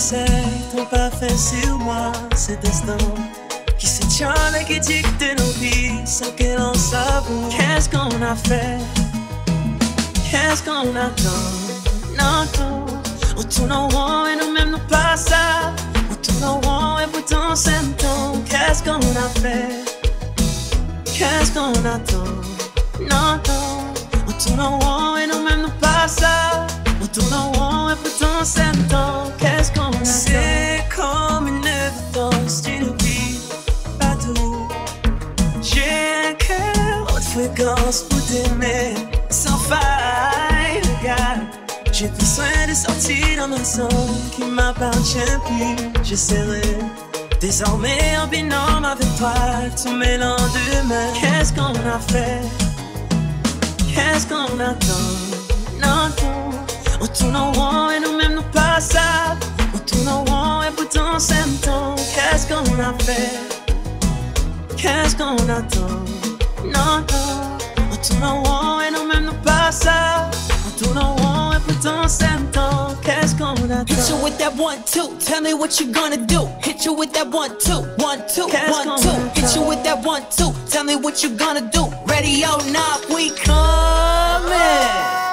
sais, ton pas sur moi, cet instant. Qui se tient et qui dicte nos vies sans que l'on savoure. Qu'est-ce qu'on a fait? Qu'est-ce qu'on attend? Non. On tourne en rond et nous-mêmes nous passons. On tourne en rond et pourtant temps. Qu'est-ce qu'on a fait? Qu'est-ce qu'on attend? Non. On tourne en rond et nous-mêmes nous passons. On tourne en rond et pourtant Qu'est-ce qu'on attend? C'est comme une danse d'une vie partout. J'ai un cœur haute fréquence pour t'aimer sans faille, regarde. J'ai besoin de sortir dans un son qui m'appartient plus. J'essaierai désormais en binôme avec toi tous mes lendemains. Qu'est-ce qu'on a fait? Qu'est-ce qu'on attend? On tourne en rond et nous-mêmes nous. On tourne en rond et pourtant c'est un temps. Qu'est-ce qu'on a fait? Qu'est-ce qu'on attend? Non, non. On tourne en rond et nous-mêmes nous passons. On tourne en rond et pourtant c'est un temps. Qu'est-ce qu'on attend? Hit you with that one, two. Tell me what you gonna do. Hit you with that one, two. One, two, one, two. Hit you with that one, two. Tell me what you gonna do. Ready or not, we coming.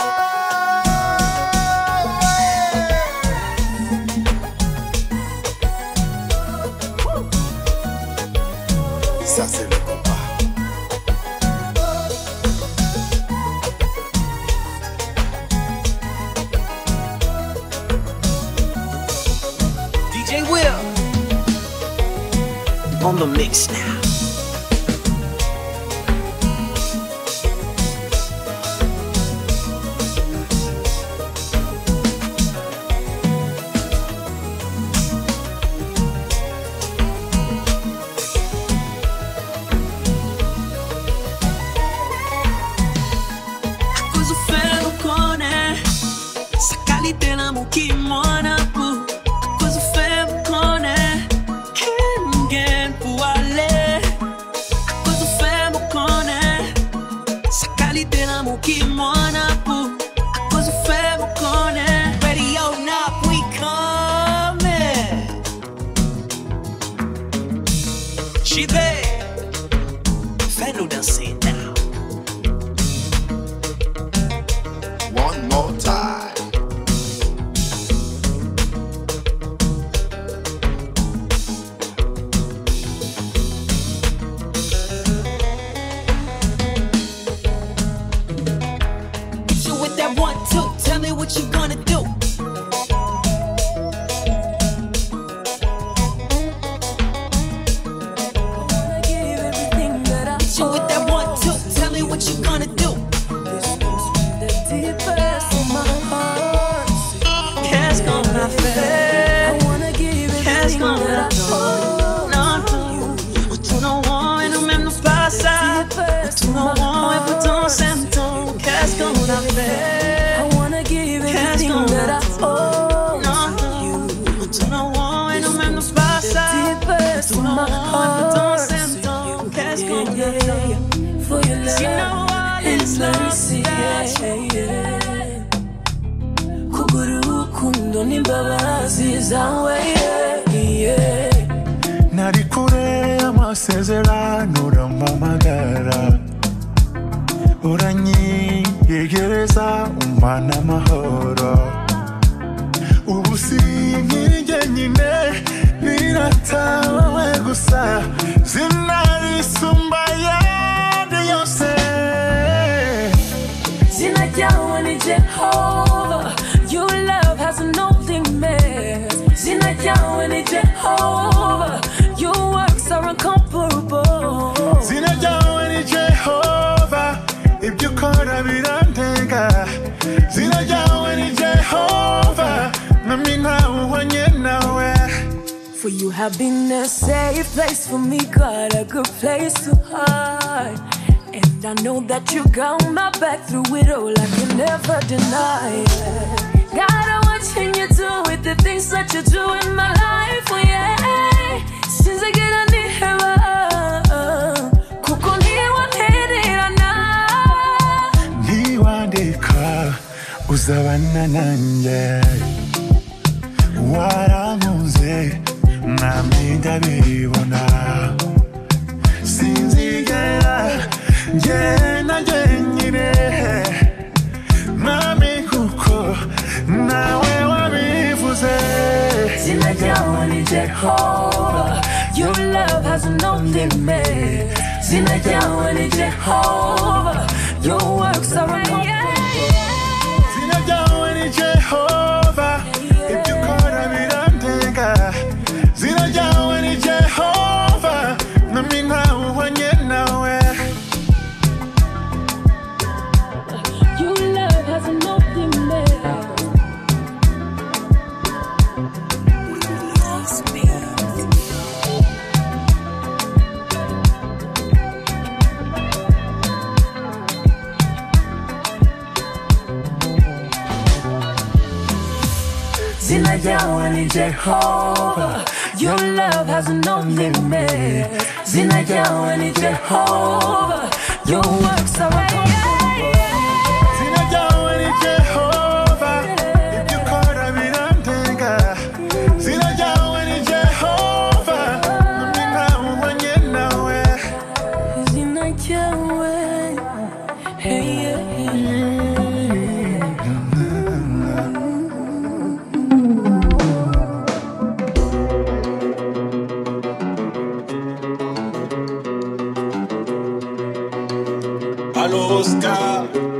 On the mix now. Zina ryawe ni Jehova Your works are incomparable. Zina ryawe ni jehova ibyo ukora birantega zina ryawe ni jehova nami ntawe uhwanye nawe For you have been a safe place for me God, a good place to hide. And I know that you got my back through it all. I can never deny it. God, and you do with the things that you do in my life, oh, yeah. Since I get on the hero, Kukun niwandika uzabana nanjye waramuze mwami ndabibona sinzigera ngenda I don't. Your love has no limit. Zina don't take. Your works are unconquerable. Zina don't take. Jehovah. Your love has no limit. Zina Yahweh Jehovah. Your works are los cabos.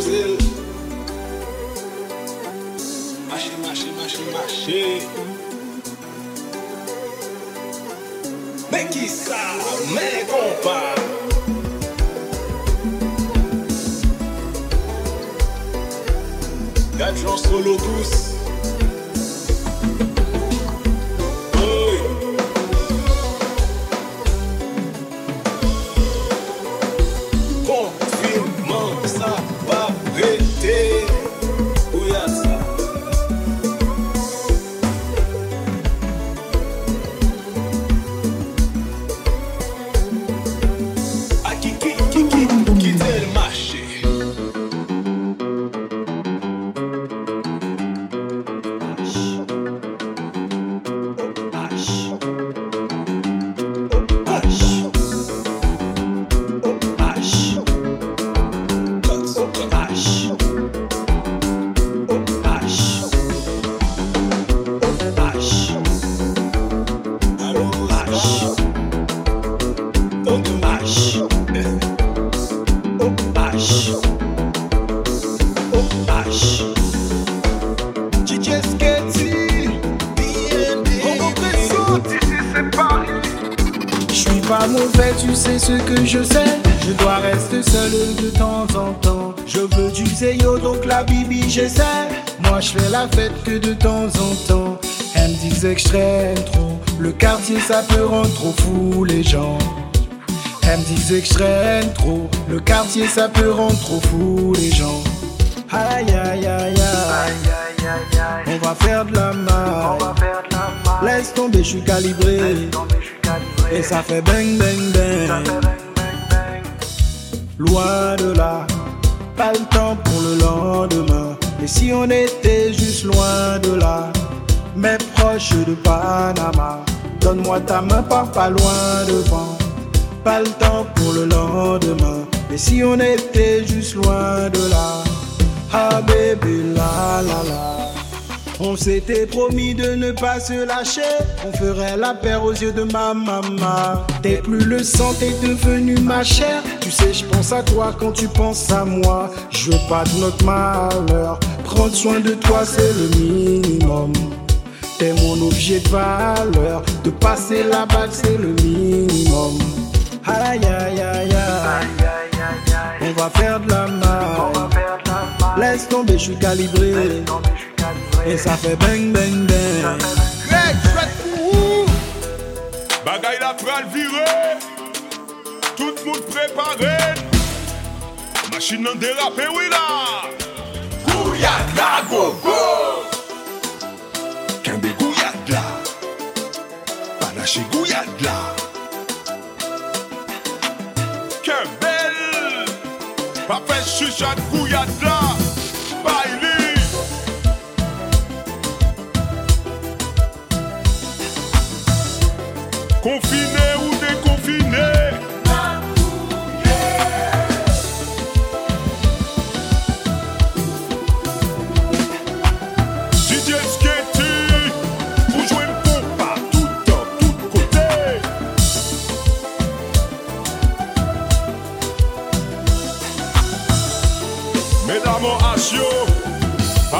Moselle. Marcher, marcher, marcher, marcher. Mais qui ça, mes compas Quatre gens solo tous. Trop. Le quartier ça peut rendre trop fou les gens. Elle me disent extrême trop. Le quartier ça peut rendre trop fou les gens. Aïe aïe aïe aïe. On va faire de la maille. Laisse tomber, je suis calibré. Et ça fait bang bang bang. Loin de là, pas le temps pour le lendemain. Et si on était juste loin de là, mais proche de Panama, donne-moi ta main, pars pas loin devant. Pas le temps pour le lendemain. Et si on était juste loin de là, ah bébé la la la. On s'était promis de ne pas se lâcher. On ferait la paire aux yeux de ma maman. T'es plus le sang, t'es devenu ma chair. Tu sais, je pense à toi quand tu penses à moi. Je veux pas de notre malheur. Prendre soin de toi, c'est le minimum. T'es mon objet de valeur. De passer la bague, c'est le minimum. Aïe aïe aïe aïe. On va faire de la maille. Laisse tomber, je suis calibré. Et ça fait bang bang bang. Greg, où Bagay la pral viré. Tout le monde préparé. Machine nan dérapé, oui là. Gouyade la gogo. Là. Kembel. Pas fait chuchote gouyade là. Bailey.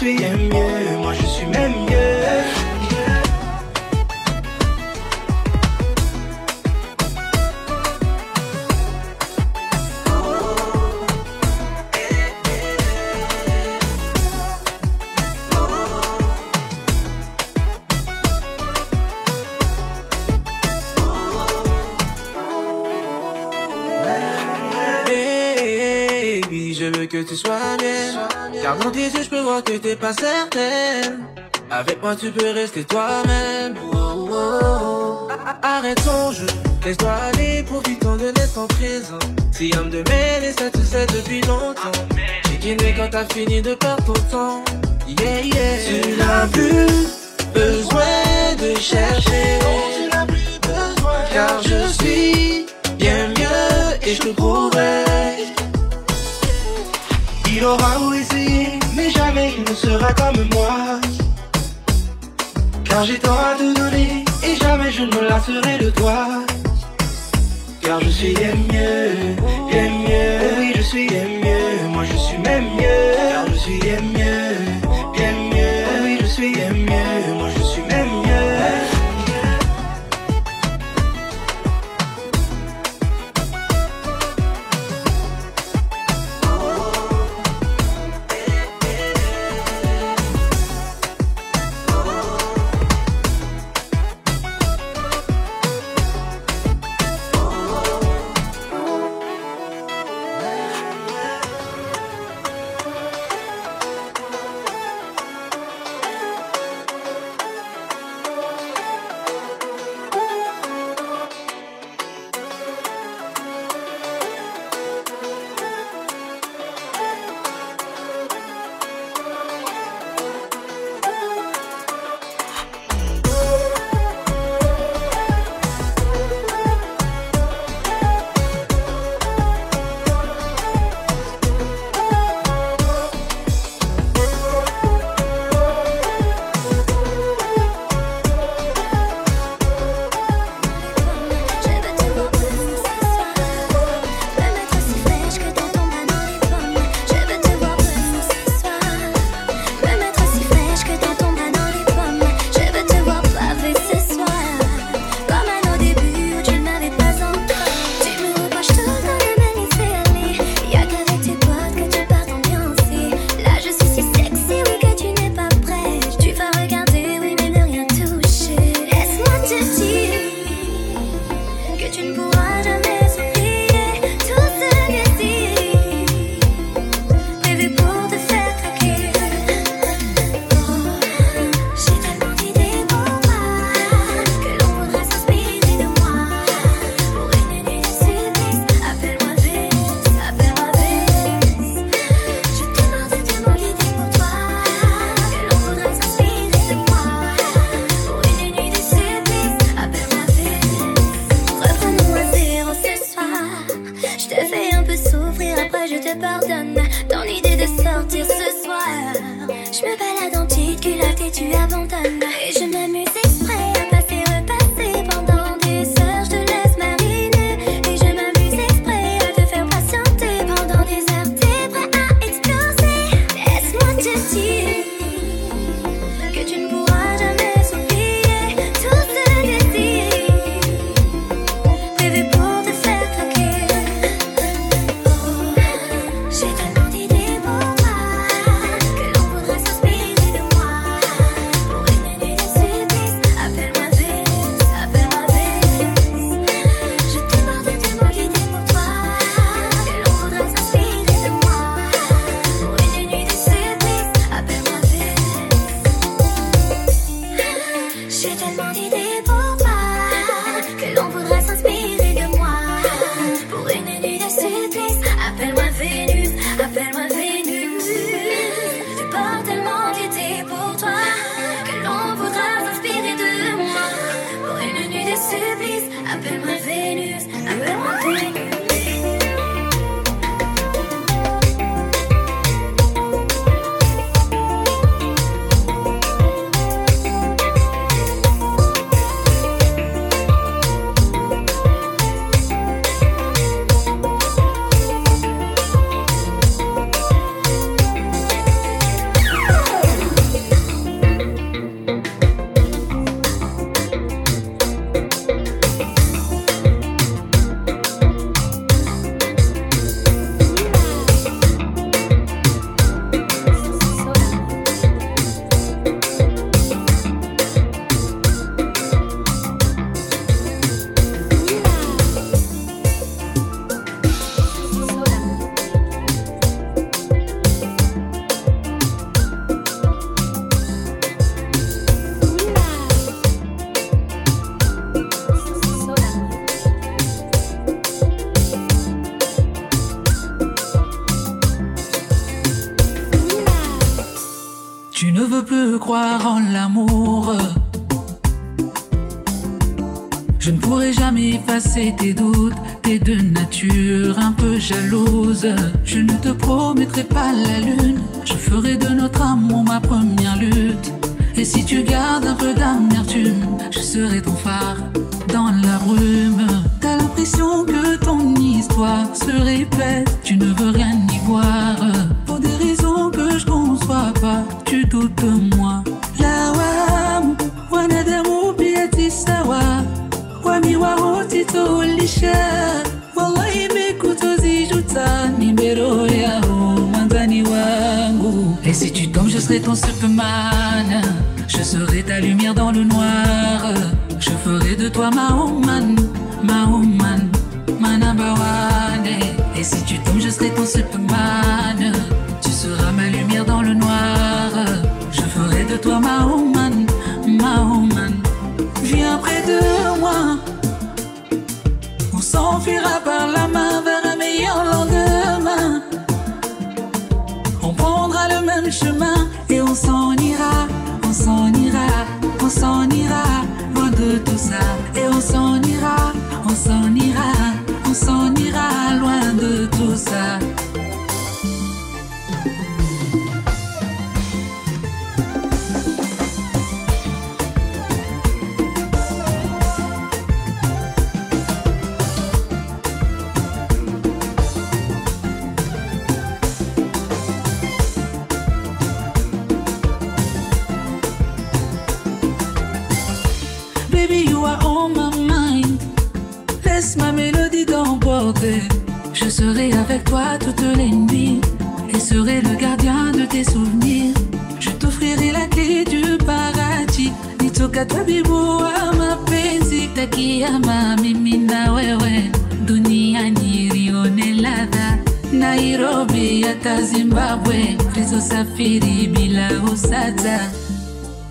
sweet. Pas certaine. Avec moi, tu peux rester toi-même. Oh, oh, oh. Arrête ton jeu, laisse-toi aller, profitons de l'instant présent. Si homme de mêler, ça tu sais depuis longtemps. J'ai guiné quand t'as fini de perdre ton temps. Yeah, yeah. Tu n'as plus besoin de chercher. Car je suis bien mieux et je te prouverai. Il aura beau essayer, jamais il ne sera comme moi. Car j'ai tant à te donner, et jamais je ne me lasserai de toi. Car je suis bien mieux, bien mieux, oui je suis bien mieux, moi je suis même mieux. Car je suis bien mieux, bien mieux, oui je suis bien mieux,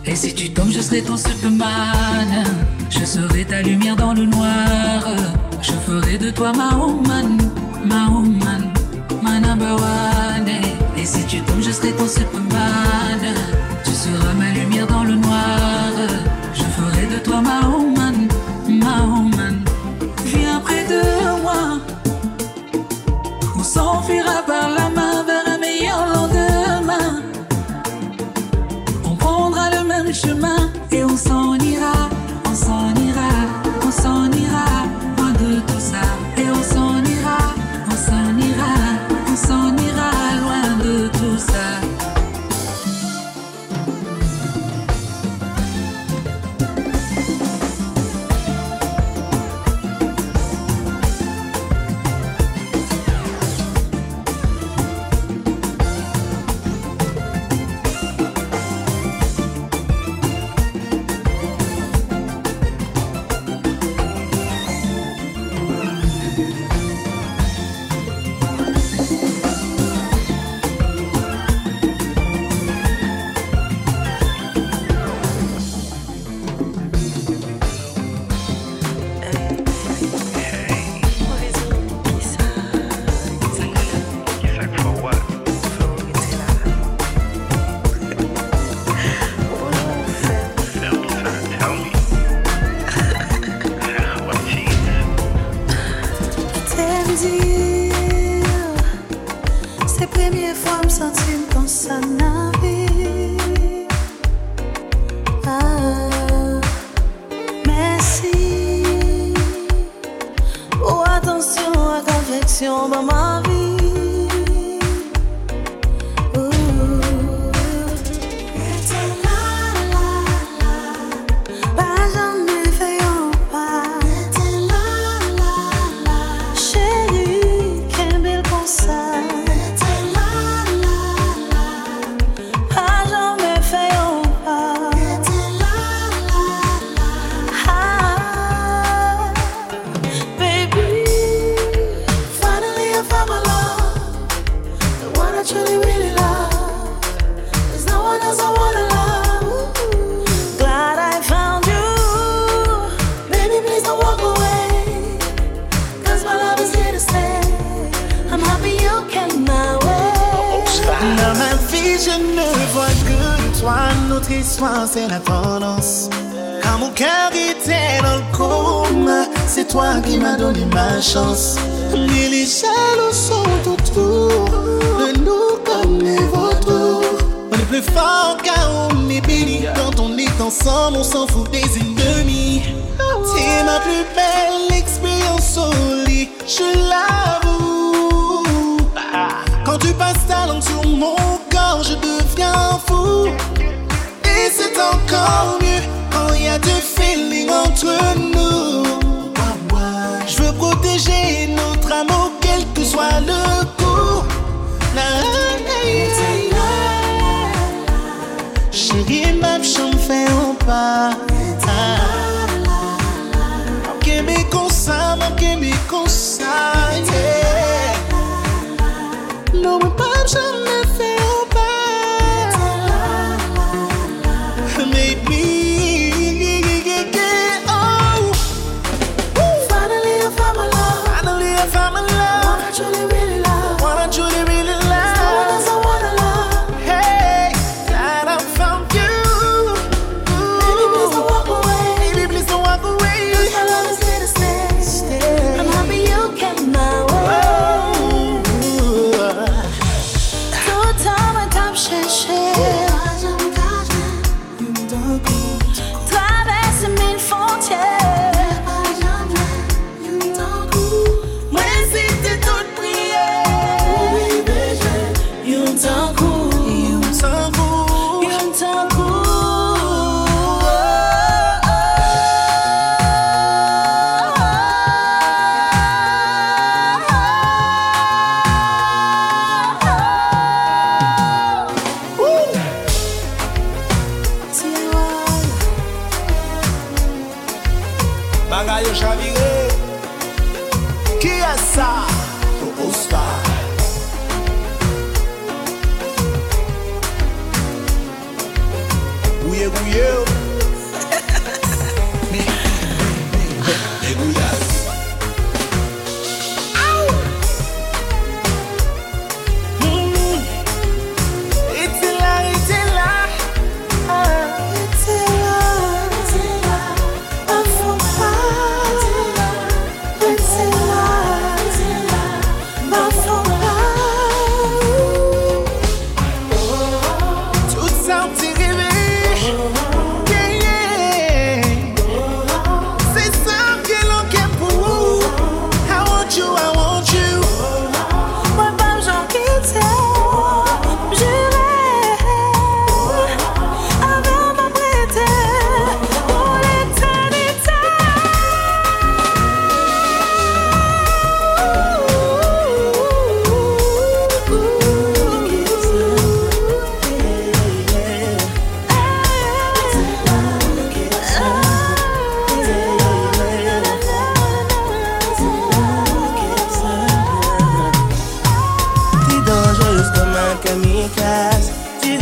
Et si tu tombes, je serai ton superman. Je serai ta lumière dans le noir. Je ferai de toi ma woman, ma woman, ma number one. Et si tu tombes, je serai ton superman. Tu seras ma lumière dans le noir. Je ferai de toi ma woman.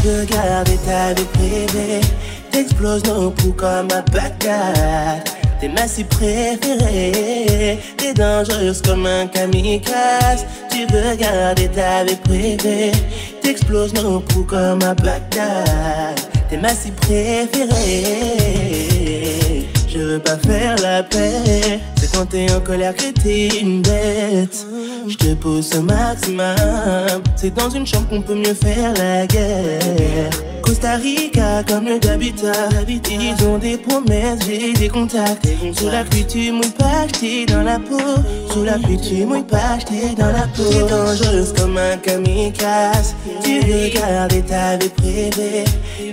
Garder ta vie privée. T'exploses nos poux comme un Bagdad T'es ma cible préférée T'es dangereuse comme un kamikaze. Tu veux garder ta vie privée. T'exploses nos poux comme un Bagdad T'es ma cible préférée Je veux pas faire la paix Quand t'es en colère que t'es une bête je te pousse au maximum. C'est dans une chambre qu'on peut mieux faire la guerre. Costa Rica comme le d'habitat. Ils ont des promesses, j'ai des contacts. Sous la pluie, tu mouilles pas, j't'ai dans la peau. Sous la pluie, tu mouilles pas, j't'ai dans la peau. T'es dangereuse comme un kamikaze. Tu veux garder ta vie privée.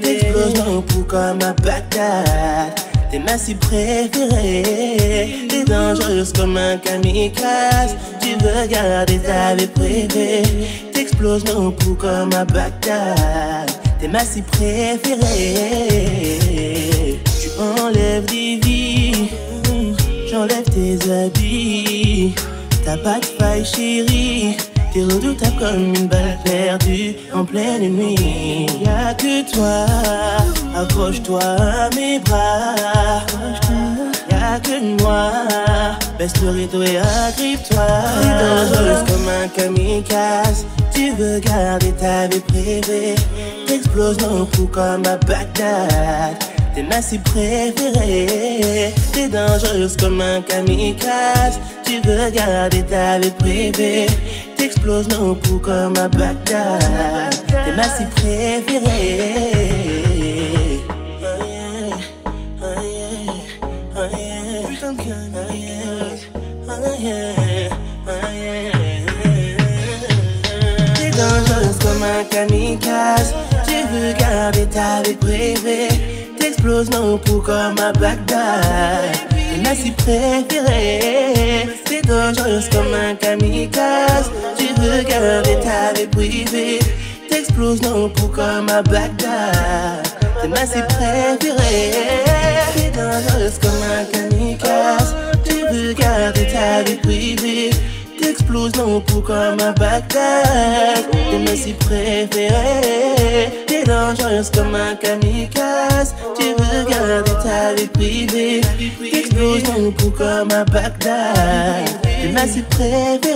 T'exploses dans le pouls comme un Bagdad. T'es ma cible préférée. T'es dangereuse comme un kamikaze. Tu veux garder ta vie privée. T'exploses nos poux comme un Bagdad. T'es ma cible préférée. Tu enlèves des vies. J'enlève tes habits. T'as pas de faille, chérie. T'es redoutable comme une balle perdue en pleine nuit. Y'a que toi, accroche-toi à mes bras. Y'a que moi, baisse le rideau et agrippe-toi. dangereuse comme un kamikaze, tu veux garder ta vie privée. T'exploses nos coups comme à Bagdad. T'es ma si préférée. T'es dangereuse comme un kamikaze. Tu veux garder ta vie privée, T'exploses nos coups comme un bâtard. T'es ma si préférée. T'es dangereuse comme un kamikaze. Tu veux garder ta vie privée explose dans cou comme un Bagdad. Tes si préféré, c'est dangereuse comme un kamikaze. Tu regardes et vie privée. T'exploses dans cou comme un Bagdad. Tes si préféré, c'est dangereuse comme un kamikaze. Tu regardes et vie privée explose dans mon comme à Bagdad. Tes messi préférés, t'es dangereuse comme un kamikaze. Tu veux garder ta vie privée, t'exploses dans mon comme à Bagdad. Tes messi préférés.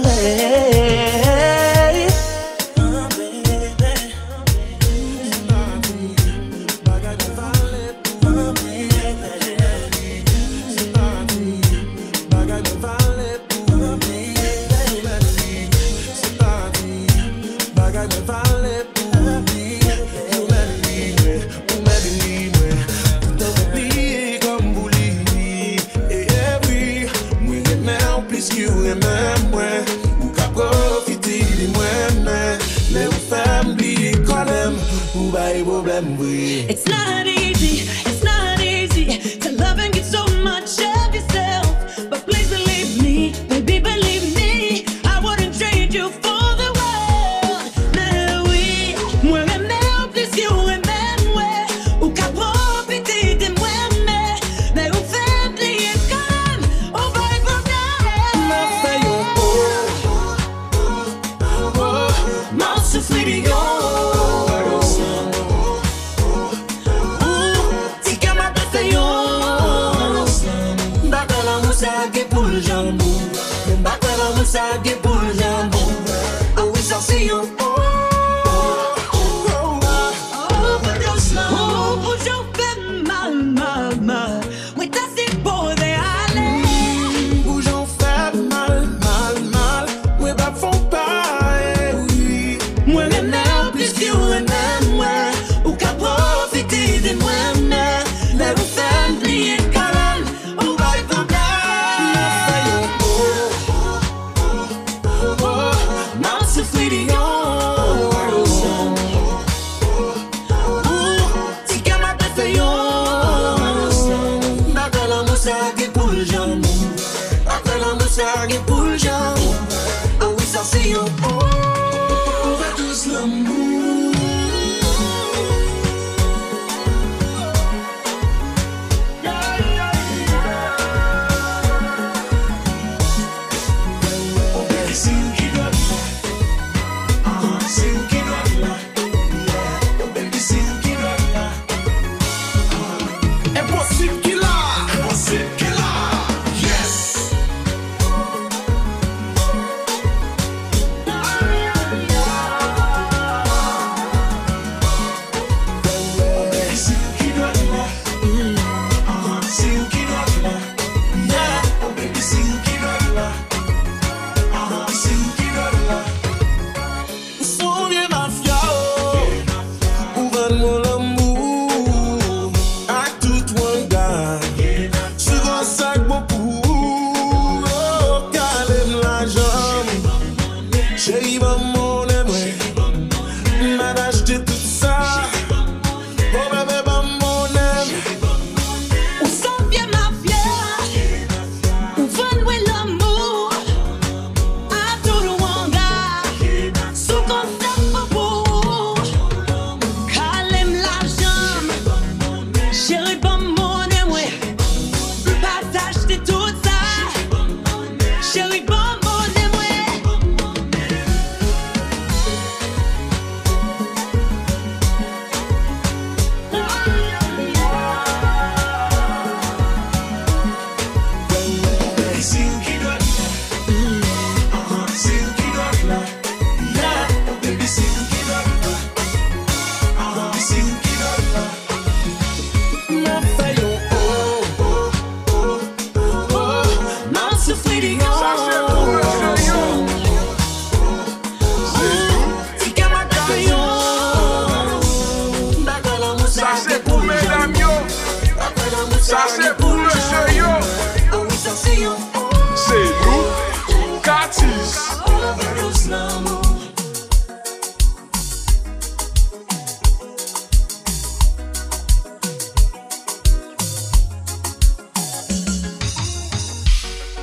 It's not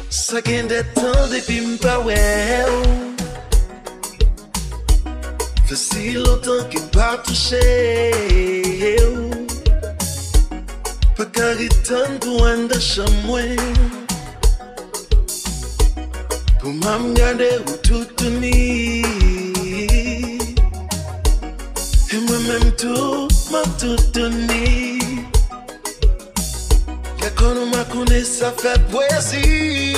Sa gen de tan depi mpa wè ou Fè si lontan ki mpa touche ou Pa karitan pou an da chamwen Pou mam gade ou tout ni E mwen menm tou, mam tout poesi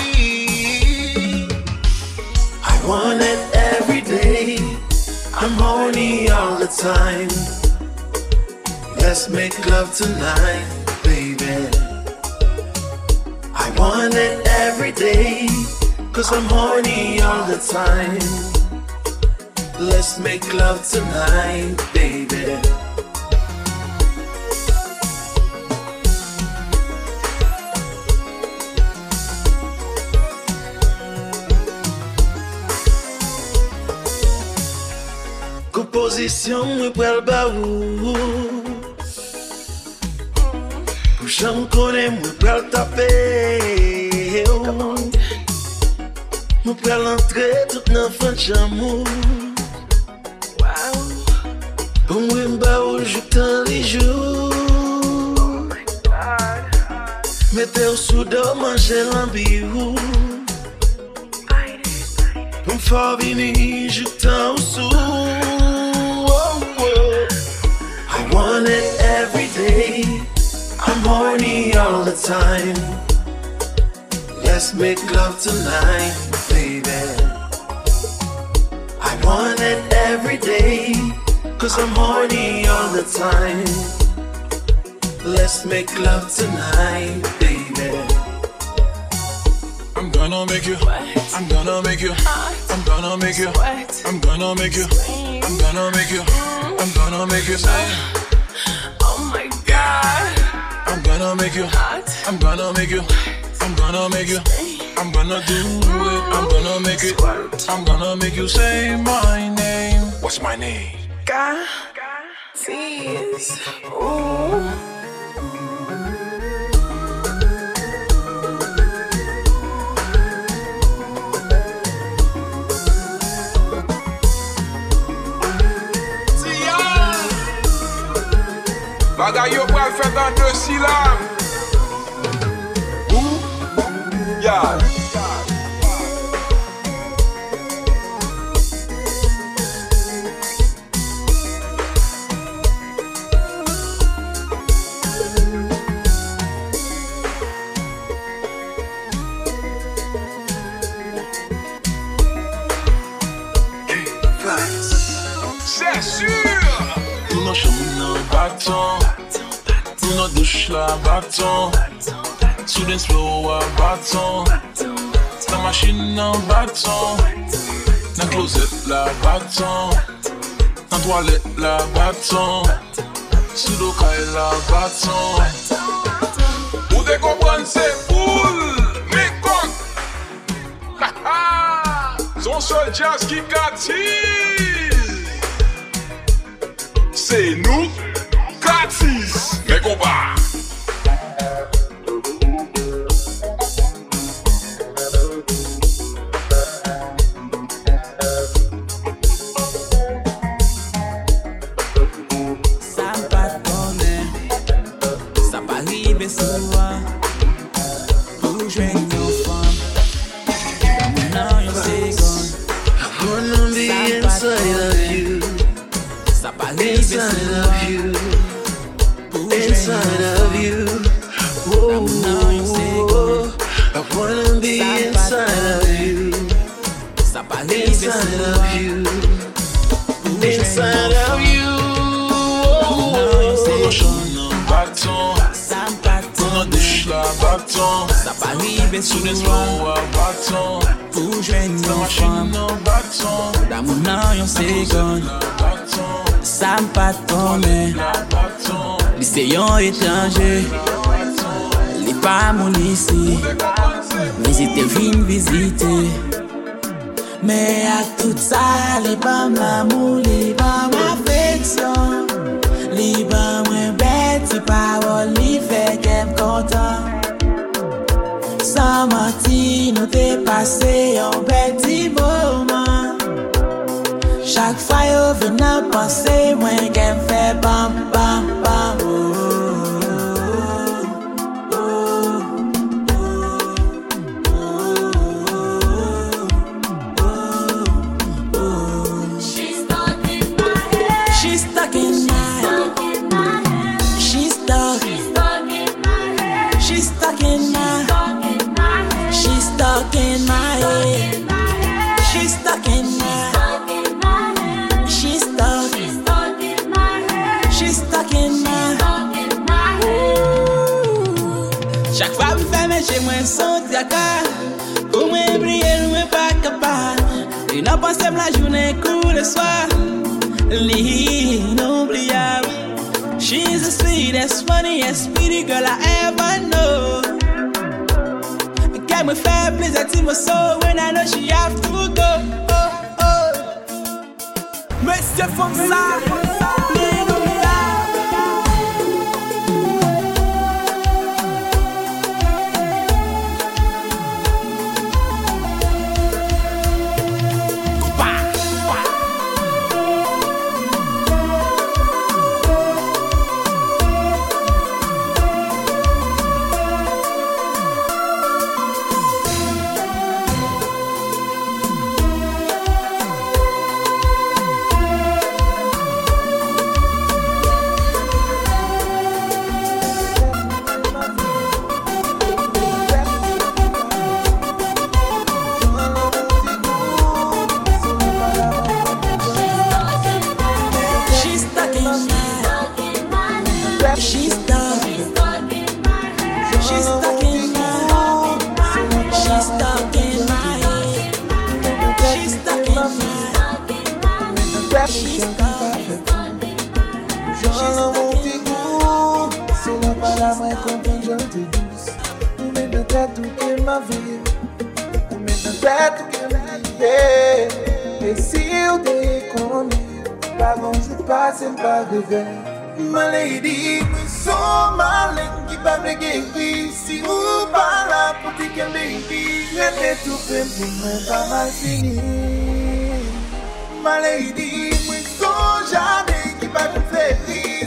I want it every day. I'm horny all the time. Let's make love tonight, baby. I want it every day Cause I'm horny all the time. Let's make love tonight, baby Pozisyon mwen pral ba ou. Pou jan konen mwen pral tape Mwen pral antre tout nan fan chamou Pou mwen ba ou joutan li jou Mete ou sou do manje lambi ou. Pou m fav vini joutan ou sou. Oh. I want it every day. I'm horny all the time. Let's make love tonight, baby. I want it every day Cause I'm horny all the time. Let's make love tonight, baby I'm gonna make you I'm gonna make you I'm gonna make you I'm gonna make you I'm gonna make you I'm gonna make you say Oh my god. I'm gonna make you I'm gonna make you I'm gonna make you I'm gonna do it I'm gonna make it I'm gonna make you say my name What's my name? God. Tease. Ooh. Bagay yo pral fèt an de silab baton. Sou den slow a baton. Nan machin nan baton. Nan closet la baton. Nan toilet la baton. Sou do kay la baton. Ou de kompran se poul Me kok Ha Son sol jazz ki katiz Se nou katiz Me kompa ki te vin vizite. Me ak tout sa li bam la mou, li bam afeksyon Li bam mwen beti parol, li fek em kontan. San manti nou te pase yon beti mouman Chak fwa yo ven nan pase mwen gen fe bam bam bam. Non, pensez la journée, cool le soir. L'inoubliable. She's the sweetest, funniest, pretty girl I ever know. Qu'elle me fait plaisir, tu me sauves when I know she have to go. Oh, oh. Monsieur Fonsa, te douz Ou men nan tèt ou ke ma vir Ou men nan tèt ou ke ma vir E si ou te konir Paran jè pase l pa revè Ma lady, mwen son malen ki pa mle geri Si ou pa la pou te kem baby Mwen te tou fèm pou mwen pa mal fini Ma lady, mwen son jane ki pa mle feri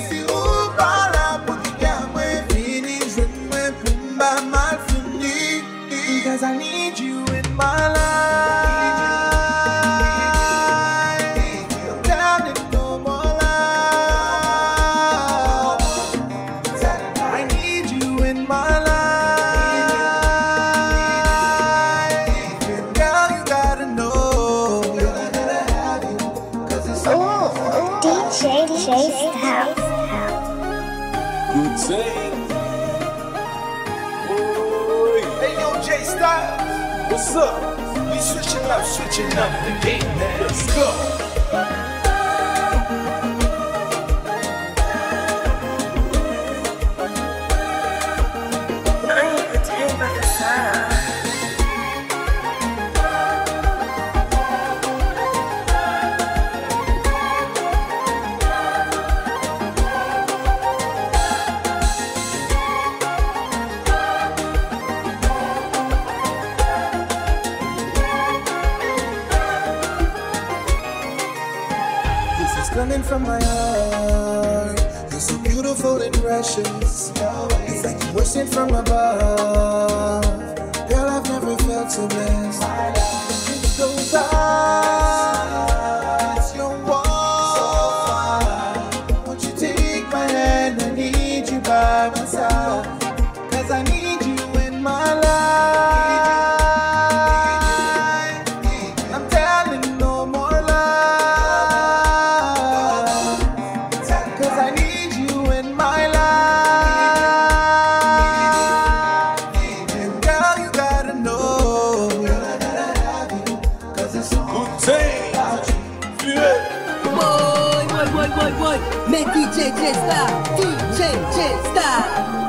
Sent from above. Girl, I've never felt so blessed. DJ J Style. DJ J Style.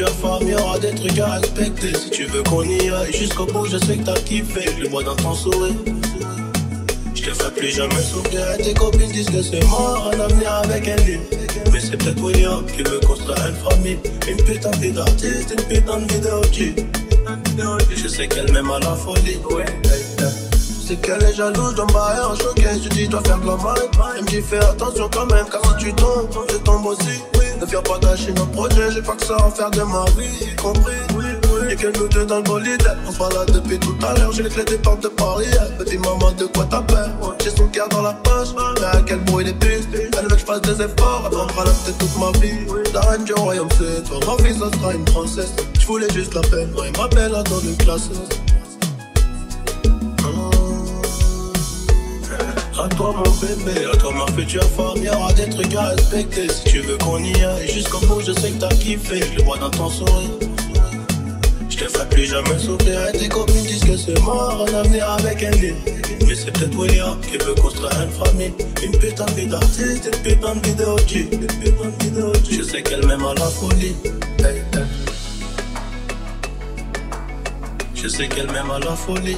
Ma future femme, y'aura des trucs à respecter. Si tu veux qu'on y aille jusqu'au bout, je sais que t'as kiffé. Le vois dans ton sourire. Je te ferai plus jamais souffrir et tes copines disent que c'est mort un avenir avec un lit Mais c'est peut-être William qui veut construire une famille. Une putain de vie d'artiste, une putain de vidéo Je sais qu'elle m'aime à la folie. C'est qu'elle est jalouse, dois me en choqué. Je dis, dois faire de la mal Elle me dit, fais attention quand même, car si tu tombes, je tombe aussi Ne viens pas gâcher nos projets, j'ai pas que ça à faire de ma vie, y compris. Y'a que nous deux dans le bolide On se balade depuis tout à l'heure J'ai les clés des portes de Paris Petit maman de quoi t'as peur J'ai son cœur dans la poche Mais à quel bruit les pistes Elle veut que je fasse des efforts Elle prendra la tête toute ma vie. La reine du royaume c'est toi Ma fille ça sera une princesse. Je voulais juste la peine Moi il m'appelle à dans une classe À toi mon bébé, à toi ma future femme, y'aura des trucs à respecter. Si tu veux qu'on y aille jusqu'au bout, je sais que t'as kiffé. Je le vois dans ton sourire. Je te ferai plus jamais souffrir tes copines disent que c'est mort un avenir avec un Mais c'est peut-être William qui veut construire une famille. Une putain de vie d'artiste, une putain de vidéo vidéo Je sais qu'elle m'aime à la folie. Je sais qu'elle m'aime à la folie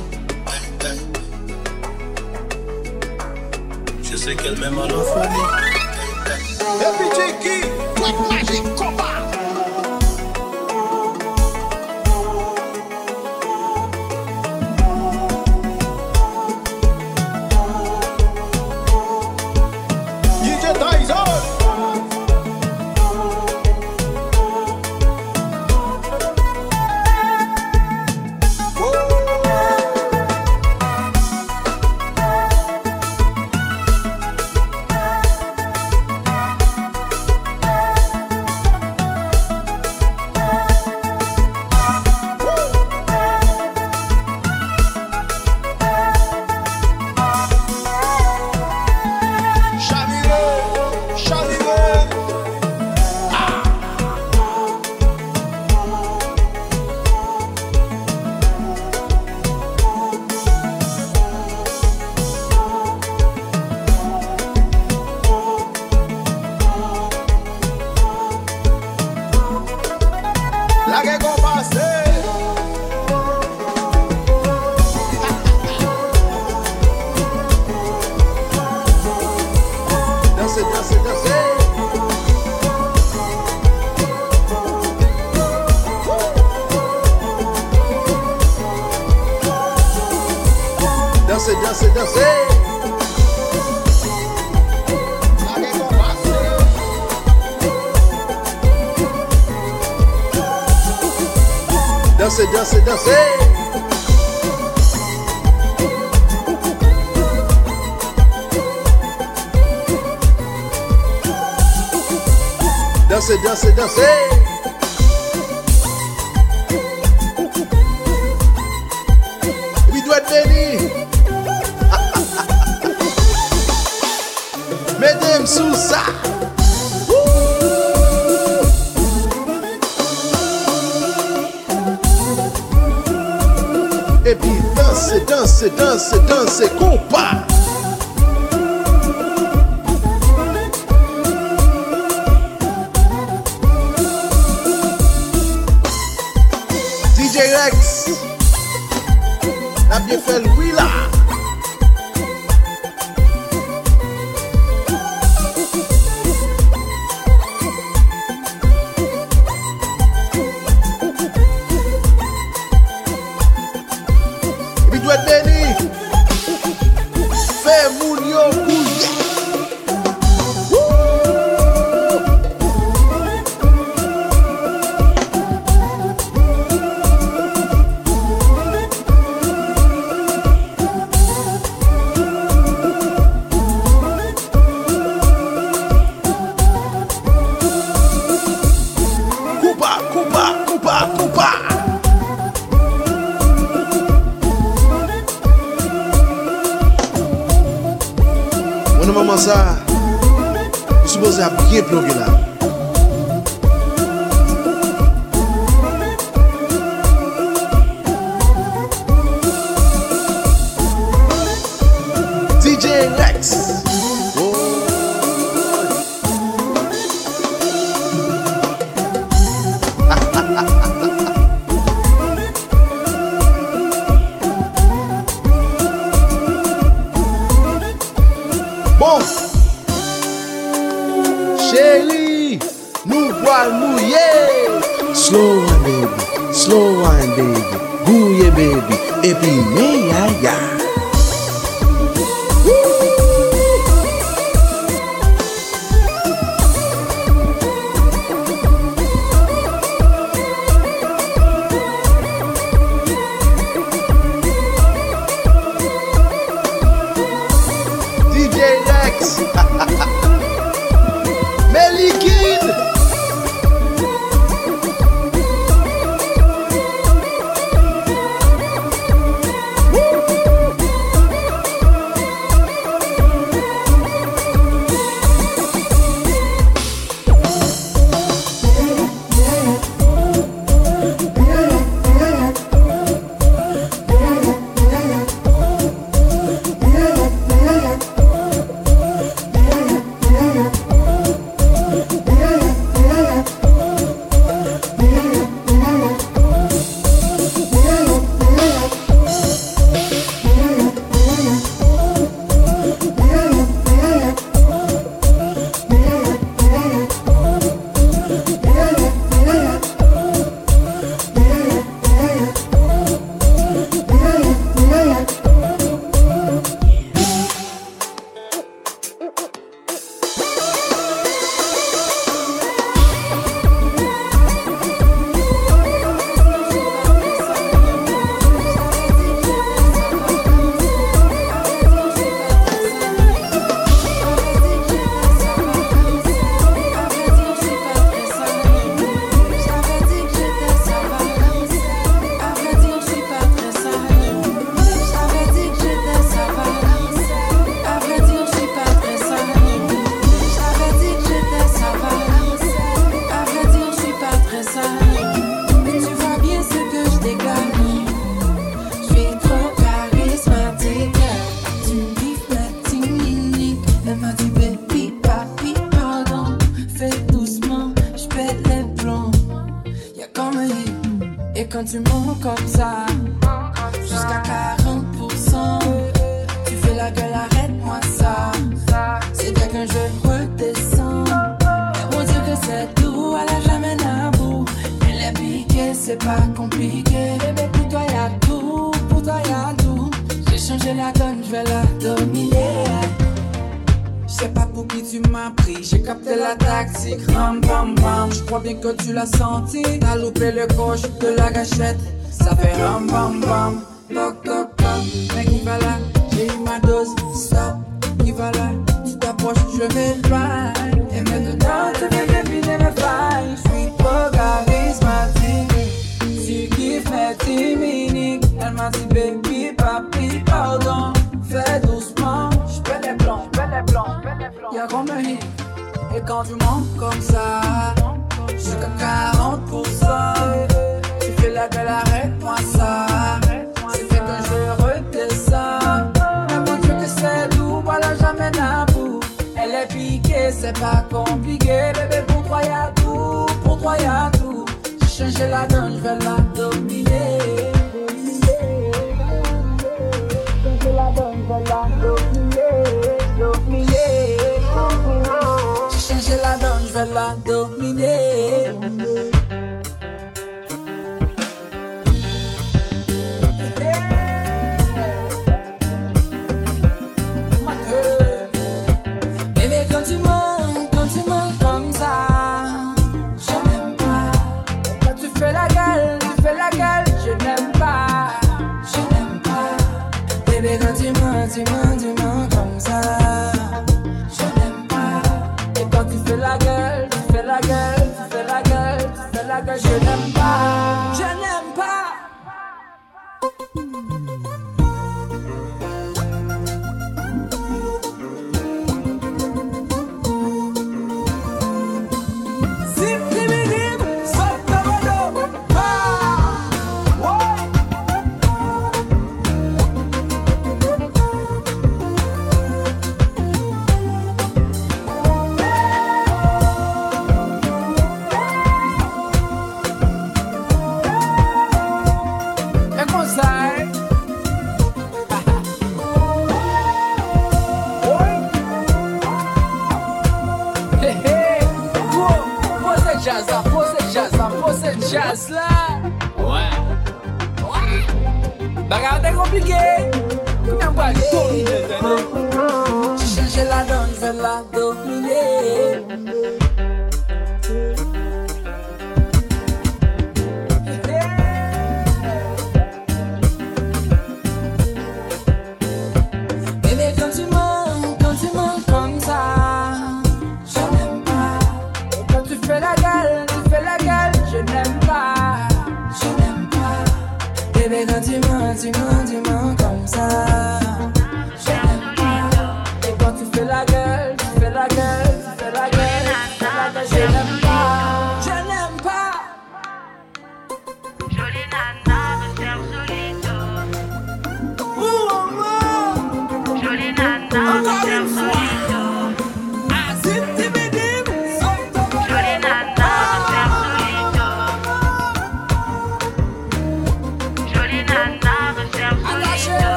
sais qu'elle m'aime à la folie. Et puis Jackie, Black Magic Combat.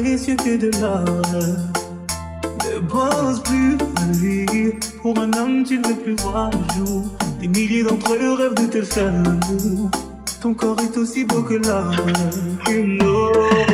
précieux que de l'or. Ne pose plus de vie. Pour un homme, tu ne veux plus voir le jour. Des milliers d'entre eux rêvent de te faire l'amour. Ton corps est aussi beau que l'or. Une autre.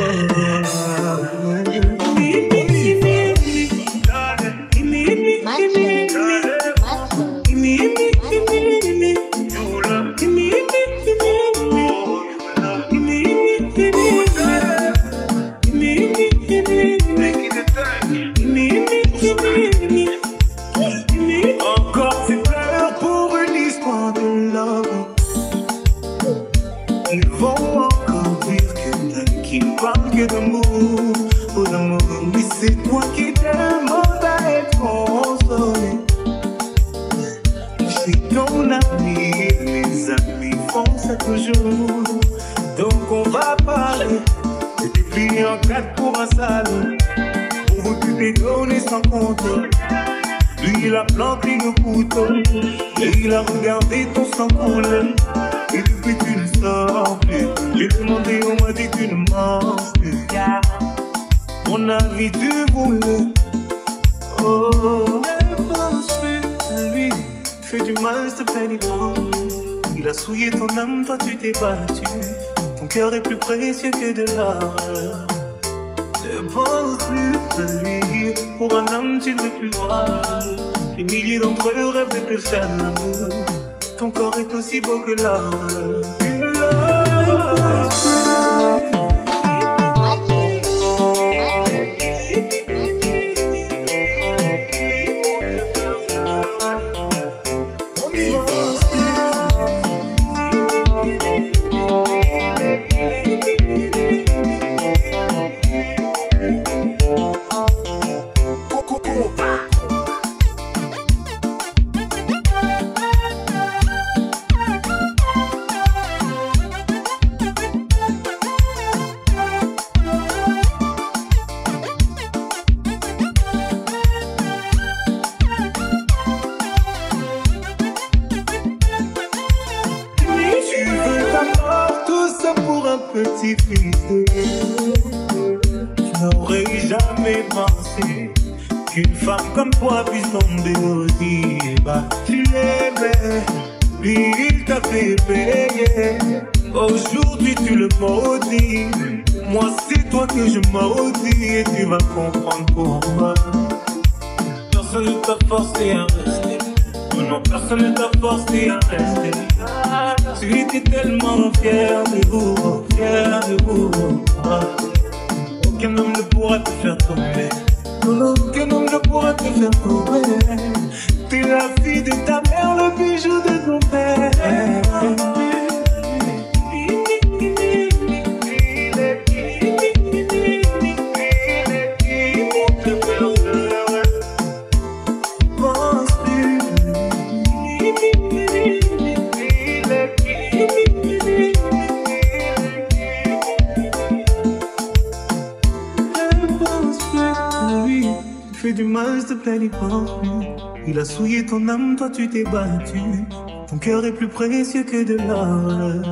tu t'es battu. Ton cœur est plus précieux que de l'or.